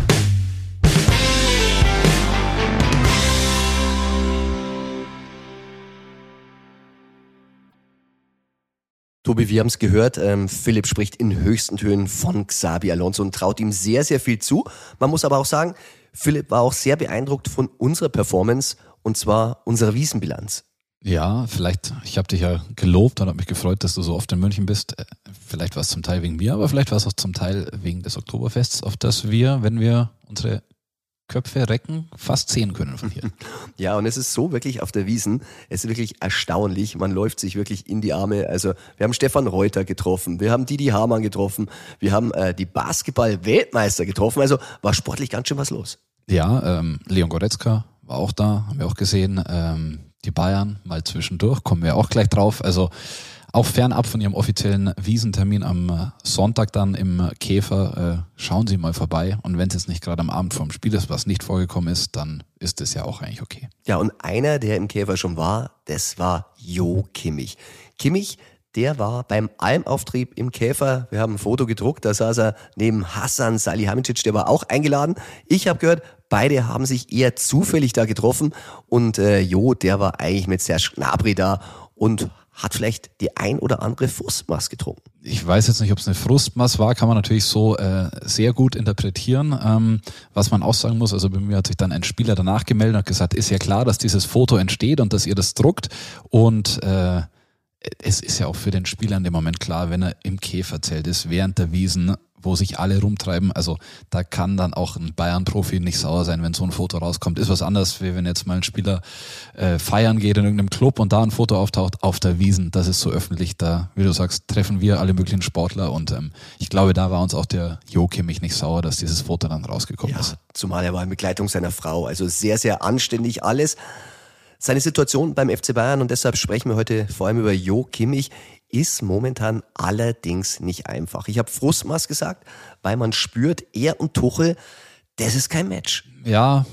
Tobi, wir haben es gehört, ähm, Philipp spricht in höchsten Tönen von Xabi Alonso und traut ihm sehr, sehr viel zu. Man muss aber auch sagen, Philipp war auch sehr beeindruckt von unserer Performance und zwar unserer Wiesenbilanz. Ja, vielleicht, ich habe dich ja gelobt und habe mich gefreut, dass du so oft in München bist. Äh, vielleicht war es zum Teil wegen mir, aber vielleicht war es auch zum Teil wegen des Oktoberfests, auf das wir, wenn wir unsere Köpfe recken, fast sehen können von hier. Ja, und es ist so wirklich auf der Wiesen, es ist wirklich erstaunlich. Man läuft sich wirklich in die Arme. Also wir haben Stefan Reuter getroffen, wir haben Didi Hamann getroffen, wir haben äh, die Basketball-Weltmeister getroffen. Also war sportlich ganz schön was los. Ja, ähm, Leon Goretzka war auch da, haben wir auch gesehen. Ähm, die Bayern mal zwischendurch, kommen wir auch gleich drauf. Also auch fernab von Ihrem offiziellen Wiesentermin am äh, Sonntag dann im Käfer, äh, schauen Sie mal vorbei. Und wenn es jetzt nicht gerade am Abend vorm Spiel ist, was nicht vorgekommen ist, dann ist es ja auch eigentlich okay. Ja, und einer, der im Käfer schon war, das war Jo Kimmich. Kimmich, der war beim Almauftrieb im Käfer. Wir haben ein Foto gedruckt, da saß er neben Hassan Salihamidzic, der war auch eingeladen. Ich habe gehört, Beide haben sich eher zufällig da getroffen und äh, Jo, der war eigentlich mit Serge Gnabry da und hat vielleicht die ein oder andere Frustmaß getrunken. Ich weiß jetzt nicht, ob es eine Frustmaß war, kann man natürlich so äh, sehr gut interpretieren. Ähm, was man auch sagen muss, also bei mir hat sich dann ein Spieler danach gemeldet und gesagt, ist ja klar, dass dieses Foto entsteht und dass ihr das druckt und äh, es ist ja auch für den Spieler in dem Moment klar, wenn er im Käferzelt ist, während der Wiesen, wo sich alle rumtreiben. Also da kann dann auch ein Bayern-Profi nicht sauer sein, wenn so ein Foto rauskommt. Ist was anderes, wie wenn jetzt mal ein Spieler äh, feiern geht in irgendeinem Club und da ein Foto auftaucht auf der Wiesen. Das ist so öffentlich. Da, wie du sagst, treffen wir alle möglichen Sportler und ähm, ich glaube, da war uns auch der Jo Kimmich nicht sauer, dass dieses Foto dann rausgekommen Ja, ist. zumal er war in Begleitung seiner Frau. Also sehr, sehr anständig alles. Seine Situation beim FC Bayern, und deshalb sprechen wir heute vor allem über Jo Kimmich, ist momentan allerdings nicht einfach. Ich habe Frustmaß gesagt, weil man spürt, er und Tuchel, das ist kein Match. ja,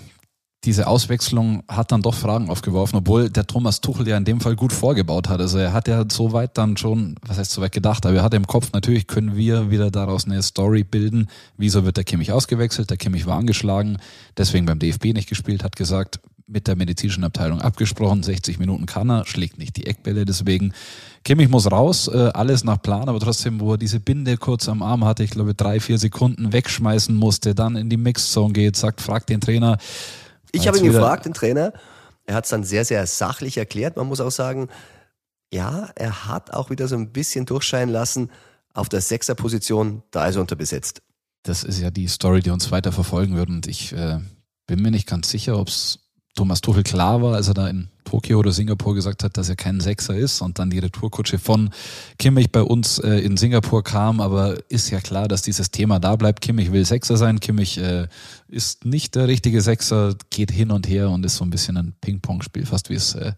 diese Auswechslung hat dann doch Fragen aufgeworfen, obwohl der Thomas Tuchel ja in dem Fall gut vorgebaut hat. Also er hat ja so weit dann schon, was heißt so weit gedacht, aber er hat im Kopf, natürlich können wir wieder daraus eine Story bilden. Wieso wird der Kimmich ausgewechselt? Der Kimmich war angeschlagen, deswegen beim DFB nicht gespielt, hat gesagt, mit der medizinischen Abteilung abgesprochen, 60 Minuten kann er, schlägt nicht die Eckbälle, deswegen Kimmich muss raus, äh, alles nach Plan, aber trotzdem, wo er diese Binde kurz am Arm hatte, ich glaube drei, vier Sekunden wegschmeißen musste, dann in die Mixzone geht, sagt, fragt den Trainer, Ich habe ihn gefragt, den Trainer. Er hat es dann sehr, sehr sachlich erklärt. Man muss auch sagen, ja, er hat auch wieder so ein bisschen durchscheinen lassen, auf der Sechserposition, da ist er unterbesetzt. Das ist ja die Story, die uns weiter verfolgen wird. Und ich äh, bin mir nicht ganz sicher, ob es Thomas Tuchel klar war, als er da in Tokio oder Singapur gesagt hat, dass er kein Sechser ist und dann die Retourkutsche von Kimmich bei uns äh, in Singapur kam. Aber ist ja klar, dass dieses Thema da bleibt. Kimmich will Sechser sein. Kimmich äh, ist nicht der richtige Sechser, geht hin und her und ist so ein bisschen ein Ping-Pong-Spiel, fast wie es äh,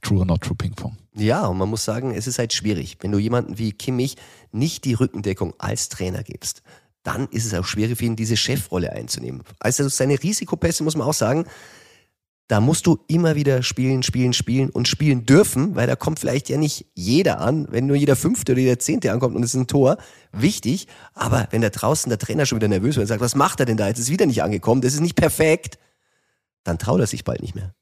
True or Not True Ping-Pong. Ja, und man muss sagen, es ist halt schwierig. Wenn du jemanden wie Kimmich nicht die Rückendeckung als Trainer gibst, dann ist es auch schwierig für ihn, diese Chefrolle einzunehmen. Also seine Risikopässe muss man auch sagen, da musst du immer wieder spielen, spielen, spielen und spielen dürfen, weil da kommt vielleicht ja nicht jeder an, wenn nur jeder Fünfte oder jeder Zehnte ankommt und es ist ein Tor, wichtig. Aber wenn da draußen der Trainer schon wieder nervös wird und sagt, was macht er denn da? Jetzt ist wieder nicht angekommen, das ist nicht perfekt, dann traut er sich bald nicht mehr.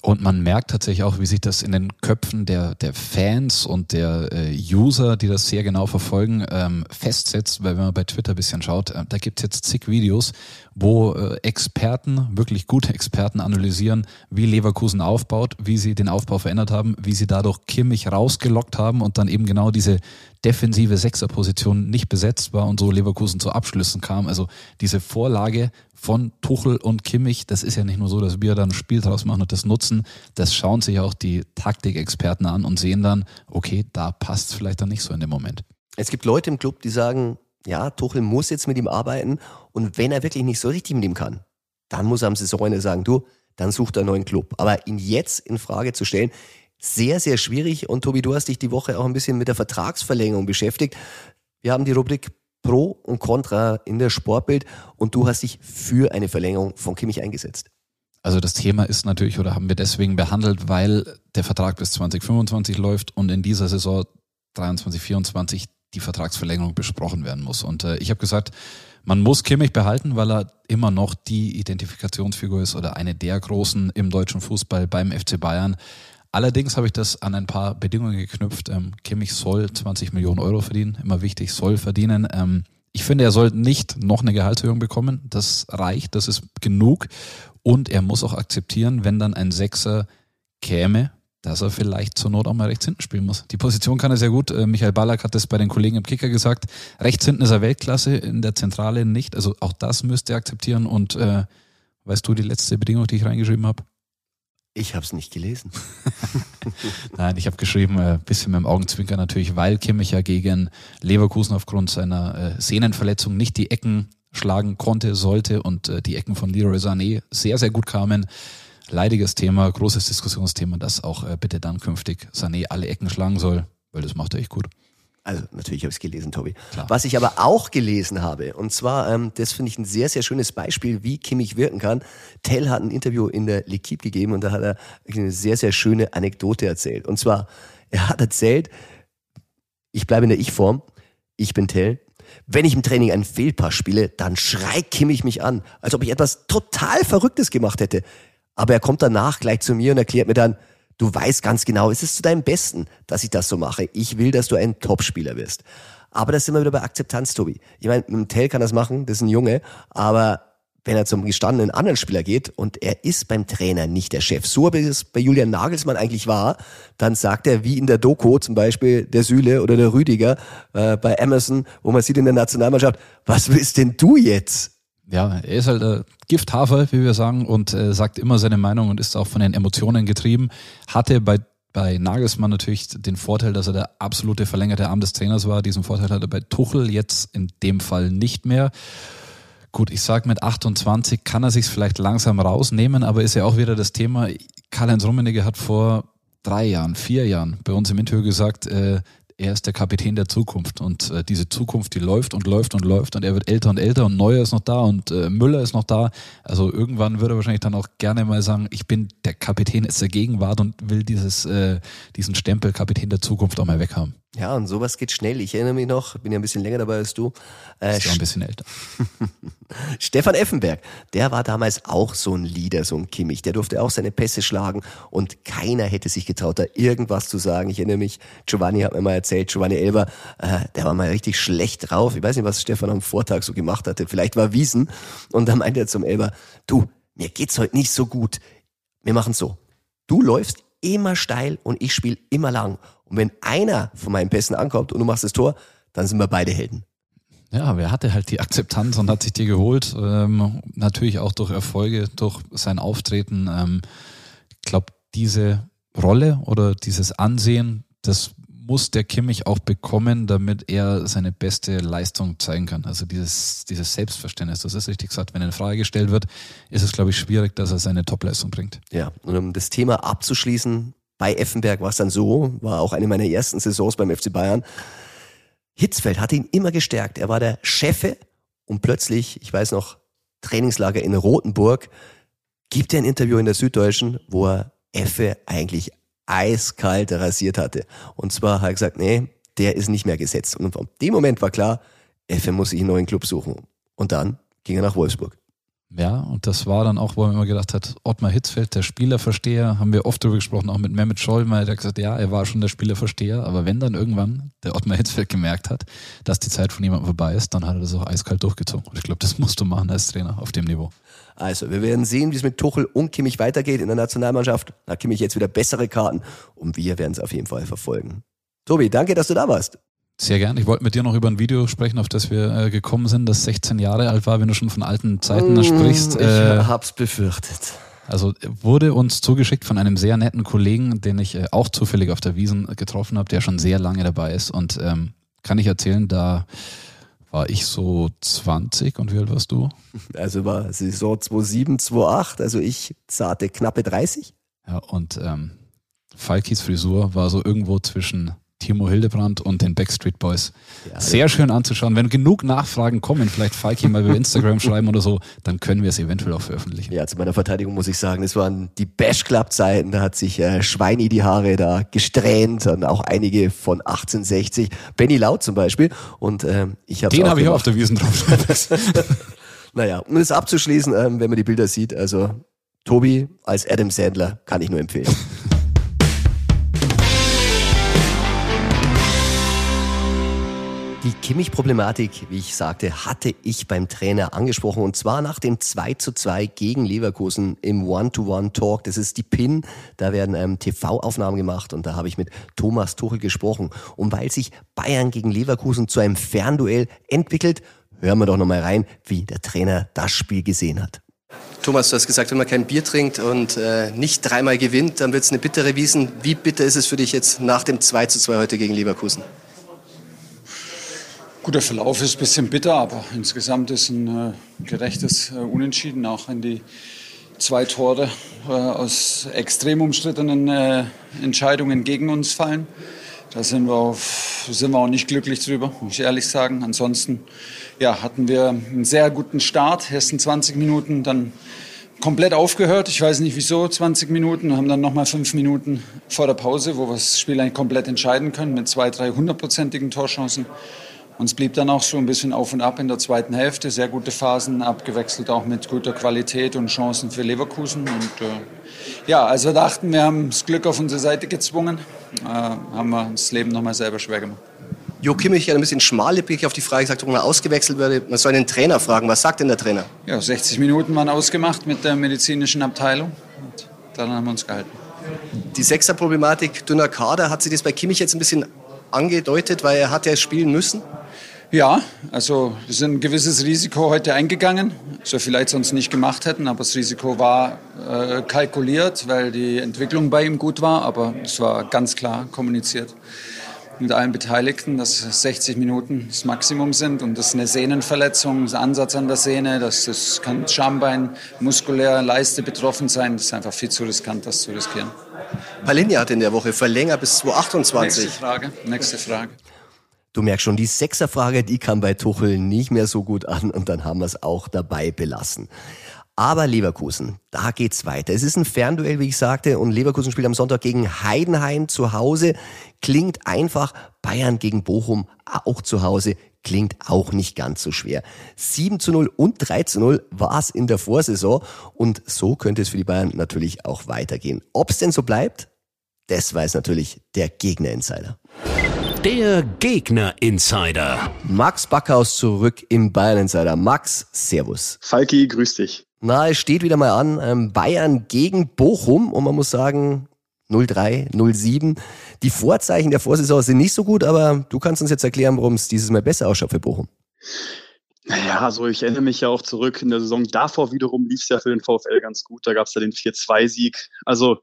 Und man merkt tatsächlich auch, wie sich das in den Köpfen der, der Fans und der äh, User, die das sehr genau verfolgen, ähm, festsetzt, weil wenn man bei Twitter ein bisschen schaut, äh, da gibt's jetzt zig Videos, wo äh, Experten, wirklich gute Experten analysieren, wie Leverkusen aufbaut, wie sie den Aufbau verändert haben, wie sie dadurch Kimmich rausgelockt haben und dann eben genau diese defensive Sechserposition nicht besetzt war und so Leverkusen zu Abschlüssen kam. Also diese Vorlage von Tuchel und Kimmich, das ist ja nicht nur so, dass wir dann ein Spiel draus machen und das nutzen, das schauen sich auch die Taktikexperten an und sehen dann, okay, da passt vielleicht dann nicht so in dem Moment. Es gibt Leute im Club, die sagen, ja, Tuchel muss jetzt mit ihm arbeiten und wenn er wirklich nicht so richtig mit ihm kann, dann muss er am Saisonende sagen, du, dann sucht er einen neuen Club. Aber ihn jetzt in Frage zu stellen, sehr, sehr schwierig. Und Tobi, du hast dich die Woche auch ein bisschen mit der Vertragsverlängerung beschäftigt. Wir haben die Rubrik Pro und Contra in der Sportbild und du hast dich für eine Verlängerung von Kimmich eingesetzt. Also das Thema ist natürlich, oder haben wir deswegen behandelt, weil der Vertrag bis 2025 läuft und in dieser Saison 23, 24 die Vertragsverlängerung besprochen werden muss. Und äh, ich habe gesagt, man muss Kimmich behalten, weil er immer noch die Identifikationsfigur ist oder eine der großen im deutschen Fußball beim FC Bayern. Allerdings habe ich das an ein paar Bedingungen geknüpft. Ähm, Kimmich soll 20 Millionen Euro verdienen, immer wichtig, soll verdienen. Ähm, ich finde, er soll nicht noch eine Gehaltserhöhung bekommen. Das reicht, das ist genug. Und er muss auch akzeptieren, wenn dann ein Sechser käme, dass er vielleicht zur Not auch mal rechts hinten spielen muss. Die Position kann er sehr gut. Äh, Michael Ballack hat das bei den Kollegen im Kicker gesagt. Rechts hinten ist er Weltklasse, in der Zentrale nicht. Also auch das müsste er akzeptieren. Und äh, weißt du die letzte Bedingung, die ich reingeschrieben habe? Ich habe es nicht gelesen. Nein, ich habe geschrieben, äh, bisschen mit dem Augenzwinker natürlich, weil Kimmich ja gegen Leverkusen aufgrund seiner äh, Sehnenverletzung nicht die Ecken schlagen konnte, sollte und äh, die Ecken von Leroy Sané sehr, sehr gut kamen. Leidiges Thema, großes Diskussionsthema, dass auch äh, bitte dann künftig Sané alle Ecken schlagen soll, weil das macht er echt gut. Also natürlich habe ich es gelesen, Tobi. Klar. Was ich aber auch gelesen habe, und zwar, ähm, das finde ich ein sehr, sehr schönes Beispiel, wie Kimmich wirken kann. Tell hat ein Interview in der L'Equipe gegeben und da hat er eine sehr, sehr schöne Anekdote erzählt. Und zwar, er hat erzählt, ich bleibe in der Ich-Form, ich bin Tell, Wenn ich im Training einen Fehlpass spiele, dann schreit Kimmich mich an, als ob ich etwas total Verrücktes gemacht hätte. Aber er kommt danach gleich zu mir und erklärt mir dann, du weißt ganz genau, es ist zu deinem Besten, dass ich das so mache. Ich will, dass du ein Topspieler wirst. Aber das sind wir wieder bei Akzeptanz, Tobi. Ich meine, dem Tell kann das machen, das ist ein Junge, aber wenn er zum gestandenen anderen Spieler geht und er ist beim Trainer nicht der Chef, so wie es bei Julian Nagelsmann eigentlich war, dann sagt er wie in der Doku zum Beispiel der Süle oder der Rüdiger äh, bei Emerson, wo man sieht in der Nationalmannschaft, was willst denn du jetzt? Ja, er ist halt äh, Gifthafer, wie wir sagen, und äh, sagt immer seine Meinung und ist auch von den Emotionen getrieben. Hatte bei bei Nagelsmann natürlich den Vorteil, dass er der absolute verlängerte Arm des Trainers war. Diesen Vorteil hat er bei Tuchel jetzt in dem Fall nicht mehr. Gut, ich sage mit 28 kann er sich vielleicht langsam rausnehmen, aber ist ja auch wieder das Thema. Karl-Heinz Rummenigge hat vor drei Jahren, vier Jahren bei uns im Interview gesagt, äh, er ist der Kapitän der Zukunft und äh, diese Zukunft, die läuft und läuft und läuft und er wird älter und älter und Neuer ist noch da und äh, Müller ist noch da. Also irgendwann würde er wahrscheinlich dann auch gerne mal sagen, ich bin der Kapitän ist der Gegenwart und will dieses, äh, diesen Stempel Kapitän der Zukunft auch mal weghaben. Ja, und sowas geht schnell. Ich erinnere mich noch, bin ja ein bisschen länger dabei als du. Äh, ist ja ein bisschen älter. Stefan Effenberg, der war damals auch so ein Leader, so ein Kimmich. Der durfte auch seine Pässe schlagen und keiner hätte sich getraut, da irgendwas zu sagen. Ich erinnere mich, Giovanni hat mir mal erzählt, Giovanni Elber, äh, der war mal richtig schlecht drauf. Ich weiß nicht, was Stefan am Vortag so gemacht hatte. Vielleicht war Wiesen. Und dann meinte er zum Elber, du, mir geht's heute nicht so gut. Wir machen so. Du läufst immer steil und ich spiele immer lang. Und wenn einer von meinen Pässen ankommt und du machst das Tor, dann sind wir beide Helden. Ja, aber er hatte halt die Akzeptanz und hat sich die geholt. Ähm, natürlich auch durch Erfolge, durch sein Auftreten. Ähm, ich glaube, diese Rolle oder dieses Ansehen, das muss der Kimmich auch bekommen, damit er seine beste Leistung zeigen kann. Also dieses, dieses Selbstverständnis, das ist richtig gesagt. Wenn eine Frage gestellt wird, ist es, glaube ich, schwierig, dass er seine Topleistung bringt. Ja, und um das Thema abzuschließen, bei Effenberg war es dann so, war auch eine meiner ersten Saisons beim FC Bayern. Hitzfeld hatte ihn immer gestärkt. Er war der Chefe und plötzlich, ich weiß noch, Trainingslager in Rothenburg, gibt er ein Interview in der Süddeutschen, wo er Effe eigentlich eiskalt rasiert hatte. Und zwar hat er gesagt, nee, der ist nicht mehr gesetzt. Und von dem Moment war klar, Effe muss sich einen neuen Club suchen. Und dann ging er nach Wolfsburg. Ja, und das war dann auch, wo man immer gedacht hat, Ottmar Hitzfeld, der Spielerversteher, haben wir oft darüber gesprochen, auch mit Mehmet Scholl, mal hat gesagt, ja, er war schon der Spielerversteher, aber wenn dann irgendwann der Ottmar Hitzfeld gemerkt hat, dass die Zeit von jemandem vorbei ist, dann hat er das auch eiskalt durchgezogen. Und ich glaube, das musst du machen als Trainer auf dem Niveau. Also, wir werden sehen, wie es mit Tuchel und Kimmich weitergeht in der Nationalmannschaft. Da hat Kimmich jetzt wieder bessere Karten und wir werden es auf jeden Fall verfolgen. Tobi, danke, dass du da warst. Sehr gern. Ich wollte mit dir noch über ein Video sprechen, auf das wir äh, gekommen sind, das 16 Jahre alt war, wenn du schon von alten Zeiten mm, sprichst. Ich äh, hab's befürchtet. Also wurde uns zugeschickt von einem sehr netten Kollegen, den ich äh, auch zufällig auf der Wiesen getroffen habe, der schon sehr lange dabei ist. Und ähm, kann ich erzählen, da war ich so 20 und wie alt warst du? Also war Saison 2007, 2008, also ich zarte knappe 30. Ja, und ähm, Falkis Frisur war so irgendwo zwischen Timo Hildebrand und den Backstreet Boys. Ja, Sehr schön anzuschauen. Wenn genug Nachfragen kommen, vielleicht Falki mal über Instagram schreiben oder so, dann können wir es eventuell auch veröffentlichen. Ja, zu meiner Verteidigung muss ich sagen, es waren die Bash Club Zeiten, da hat sich äh, Schweini die Haare da gesträhnt und auch einige von 1860, Benny Laut zum Beispiel und ähm, ich habe Den habe ich auch auf der Wiesen drauf. naja, um es abzuschließen, ähm, wenn man die Bilder sieht, also Tobi als Adam Sandler kann ich nur empfehlen. Die Kimmich-Problematik, wie ich sagte, hatte ich beim Trainer angesprochen und zwar nach dem 2 zu 2 gegen Leverkusen im One-to-One-Talk. Das ist die PIN. Da werden ähm, TV-Aufnahmen gemacht und da habe ich mit Thomas Tuchel gesprochen. Und weil sich Bayern gegen Leverkusen zu einem Fernduell entwickelt, hören wir doch nochmal rein, wie der Trainer das Spiel gesehen hat. Thomas, du hast gesagt, wenn man kein Bier trinkt und äh, nicht dreimal gewinnt, dann wird es eine bittere Wiesen. Wie bitter ist es für dich jetzt nach dem 2 zu 2 heute gegen Leverkusen? Gut, der Verlauf ist ein bisschen bitter, aber insgesamt ist ein äh, gerechtes äh, Unentschieden, auch wenn die zwei Tore äh, aus extrem umstrittenen äh, Entscheidungen gegen uns fallen. Da sind wir, auf, sind wir auch nicht glücklich drüber, muss ich ehrlich sagen. Ansonsten ja, hatten wir einen sehr guten Start, ersten 20 Minuten, dann komplett aufgehört. Ich weiß nicht wieso, 20 Minuten, haben dann nochmal fünf Minuten vor der Pause, wo wir das Spiel eigentlich komplett entscheiden können mit zwei, drei hundertprozentigen Torchancen. Uns blieb dann auch so ein bisschen auf und ab in der zweiten Hälfte. Sehr gute Phasen, abgewechselt auch mit guter Qualität und Chancen für Leverkusen. Und äh, ja, als wir dachten, wir haben das Glück auf unsere Seite gezwungen, äh, haben wir das Leben nochmal selber schwer gemacht. Jo Kimmich hat ein bisschen schmallippig auf die Frage gesagt, warum er ausgewechselt würde. Man soll den Trainer fragen. Was sagt denn der Trainer? Ja, 60 Minuten waren ausgemacht mit der medizinischen Abteilung. Und dann haben wir uns gehalten. Die Sechser-Problematik, dünner Kader, hat sich das bei Kimmich jetzt ein bisschen angedeutet, weil er hat ja spielen müssen? Ja, also wir sind ein gewisses Risiko heute eingegangen, das wir vielleicht sonst nicht gemacht hätten, aber das Risiko war äh, kalkuliert, weil die Entwicklung bei ihm gut war, aber es war ganz klar kommuniziert mit allen Beteiligten, dass 60 Minuten das Maximum sind und das ist eine Sehnenverletzung, das Ansatz an der Sehne, das, das kann Schambein, muskulär, Leiste betroffen sein, das ist einfach viel zu riskant, das zu riskieren. Palinja hat in der Woche verlängert bis 2028. Nächste Frage, nächste Frage. Du merkst schon, die Sechserfrage, die kam bei Tuchel nicht mehr so gut an und dann haben wir es auch dabei belassen. Aber Leverkusen, da geht's weiter. Es ist ein Fernduell, wie ich sagte, und Leverkusen spielt am Sonntag gegen Heidenheim zu Hause. Klingt einfach. Bayern gegen Bochum auch zu Hause. Klingt auch nicht ganz so schwer. 7 zu 0 und 3 zu 0 war es in der Vorsaison. Und so könnte es für die Bayern natürlich auch weitergehen. Ob es denn so bleibt, das weiß natürlich der Gegner-Insider. Der Gegner-Insider. Max Backhaus zurück im Bayern-Insider. Max, Servus. Falki, grüß dich. Na, es steht wieder mal an. Ähm, Bayern gegen Bochum und man muss sagen, 0-3, 0-7. Die Vorzeichen der Vorsaison sind nicht so gut, aber du kannst uns jetzt erklären, warum es dieses Mal besser ausschaut für Bochum. Naja, also ich erinnere mich ja auch zurück in der Saison davor wiederum lief es ja für den VfL ganz gut. Da gab es ja den 4-2-Sieg. Also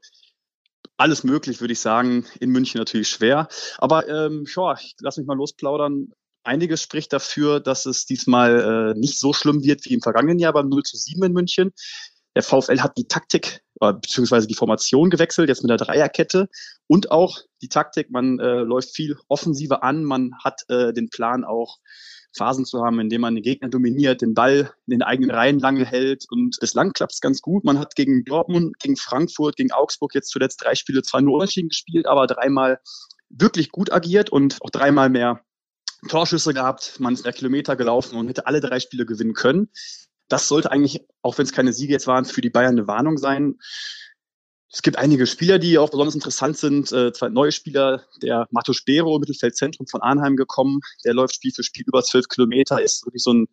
alles möglich, würde ich sagen. In München natürlich schwer. Aber ähm, schau, ich lass mich mal losplaudern. Einiges spricht dafür, dass es diesmal äh, nicht so schlimm wird wie im vergangenen Jahr beim 0 zu 7 in München. Der VfL hat die Taktik äh, beziehungsweise die Formation gewechselt, jetzt mit der Dreierkette und auch die Taktik. Man äh, läuft viel offensiver an, man hat äh, den Plan auch Phasen zu haben, in denen man den Gegner dominiert, den Ball in den eigenen Reihen lange hält. Und bislang klappt es ganz gut. Man hat gegen Dortmund, gegen Frankfurt, gegen Augsburg jetzt zuletzt drei Spiele zwar nur unentschieden gespielt, aber dreimal wirklich gut agiert und auch dreimal mehr Torschüsse gehabt. Man ist mehr Kilometer gelaufen und hätte alle drei Spiele gewinnen können. Das sollte eigentlich, auch wenn es keine Siege jetzt waren, für die Bayern eine Warnung sein. Es gibt einige Spieler, die auch besonders interessant sind. Äh, zwei neue Spieler, der Matos Bero, Mittelfeldzentrum von Arnheim gekommen. Der läuft Spiel für Spiel über zwölf Kilometer, ist wirklich so ein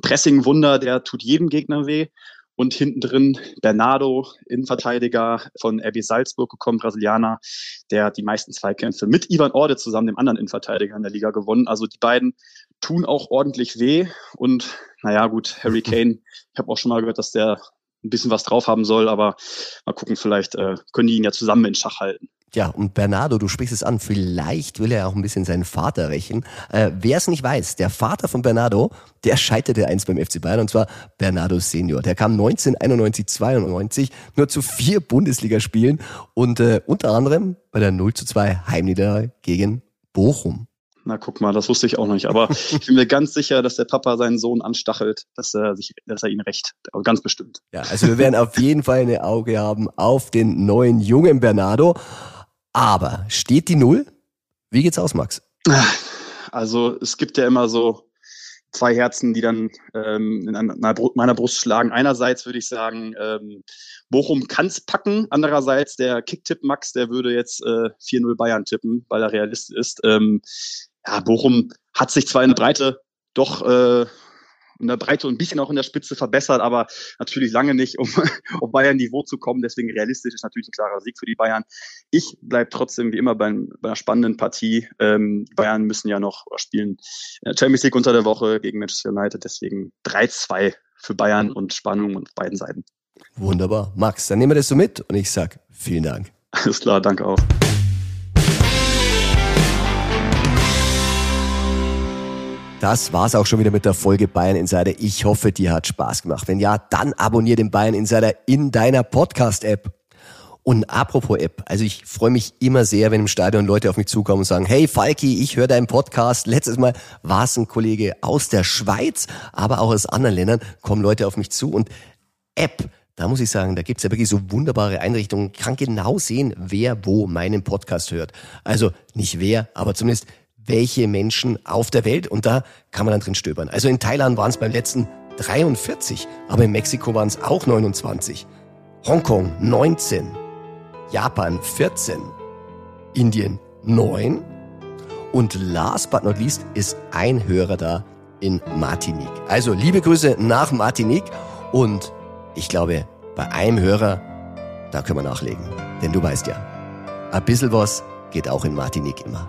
Pressing-Wunder, der tut jedem Gegner weh. Und hinten drin Bernardo, Innenverteidiger von RB Salzburg gekommen, Brasilianer, der hat die meisten Zweikämpfe mit Ivan Orde zusammen, dem anderen Innenverteidiger in der Liga gewonnen. Also die beiden tun auch ordentlich weh. Und naja, gut, Harry Kane, ich habe auch schon mal gehört, dass der ein bisschen was drauf haben soll, aber mal gucken, vielleicht äh, können die ihn ja zusammen in Schach halten. Ja, und Bernardo, du sprichst es an, vielleicht will er auch ein bisschen seinen Vater rächen. Äh, Wer es nicht weiß, der Vater von Bernardo, der scheiterte eins beim FC Bayern, und zwar Bernardo Senior. Der kam 1991, 92 nur zu vier Bundesligaspielen und äh, unter anderem bei der 0 zu 2 Heimniederlage gegen Bochum. Na, guck mal, das wusste ich auch noch nicht. Aber ich bin mir ganz sicher, dass der Papa seinen Sohn anstachelt, dass er sich, dass er ihn rächt. Ganz bestimmt. Ja, also wir werden auf jeden Fall eine Auge haben auf den neuen jungen Bernardo. Aber steht die Null? Wie geht's aus, Max? Also es gibt ja immer so zwei Herzen, die dann ähm, in meiner Brust schlagen. Einerseits würde ich sagen, ähm, Bochum kann's packen. Andererseits der Kicktipp Max, der würde jetzt äh, 4-0 Bayern tippen, weil er Realist ist. Ähm, ja, Bochum hat sich zwar in der Breite doch äh, in der Breite und ein bisschen auch in der Spitze verbessert, aber natürlich lange nicht, um auf Bayern-Niveau zu kommen. Deswegen realistisch ist natürlich ein klarer Sieg für die Bayern. Ich bleibe trotzdem wie immer bei, bei einer spannenden Partie. Ähm, Bayern müssen ja noch spielen Champions League unter der Woche gegen Manchester United. Deswegen 3-2 für Bayern mhm. und Spannung auf beiden Seiten. Wunderbar. Max, dann nehmen wir das so mit und ich sag vielen Dank. Alles klar, danke auch. Das war's auch schon wieder mit der Folge Bayern Insider. Ich hoffe, dir hat Spaß gemacht. Wenn ja, dann abonniere den Bayern Insider in deiner Podcast-App. Und apropos App, also ich freue mich immer sehr, wenn im Stadion Leute auf mich zukommen und sagen, hey Falki, ich höre deinen Podcast. Letztes Mal war es ein Kollege aus der Schweiz, aber auch aus anderen Ländern kommen Leute auf mich zu und App, da muss ich sagen, da gibt's ja wirklich so wunderbare Einrichtungen. Ich kann genau sehen, wer wo meinen Podcast hört. Also nicht wer, aber zumindest welche Menschen auf der Welt und da kann man dann drin stöbern. Also in Thailand waren es beim letzten 43, aber in Mexiko waren es auch 29. Hongkong 19, Japan 14, Indien 9 und last but not least ist ein Hörer da in Martinique. Also liebe Grüße nach Martinique und ich glaube, bei einem Hörer, da können wir nachlegen. Denn du weißt ja, ein bisschen was geht auch in Martinique immer.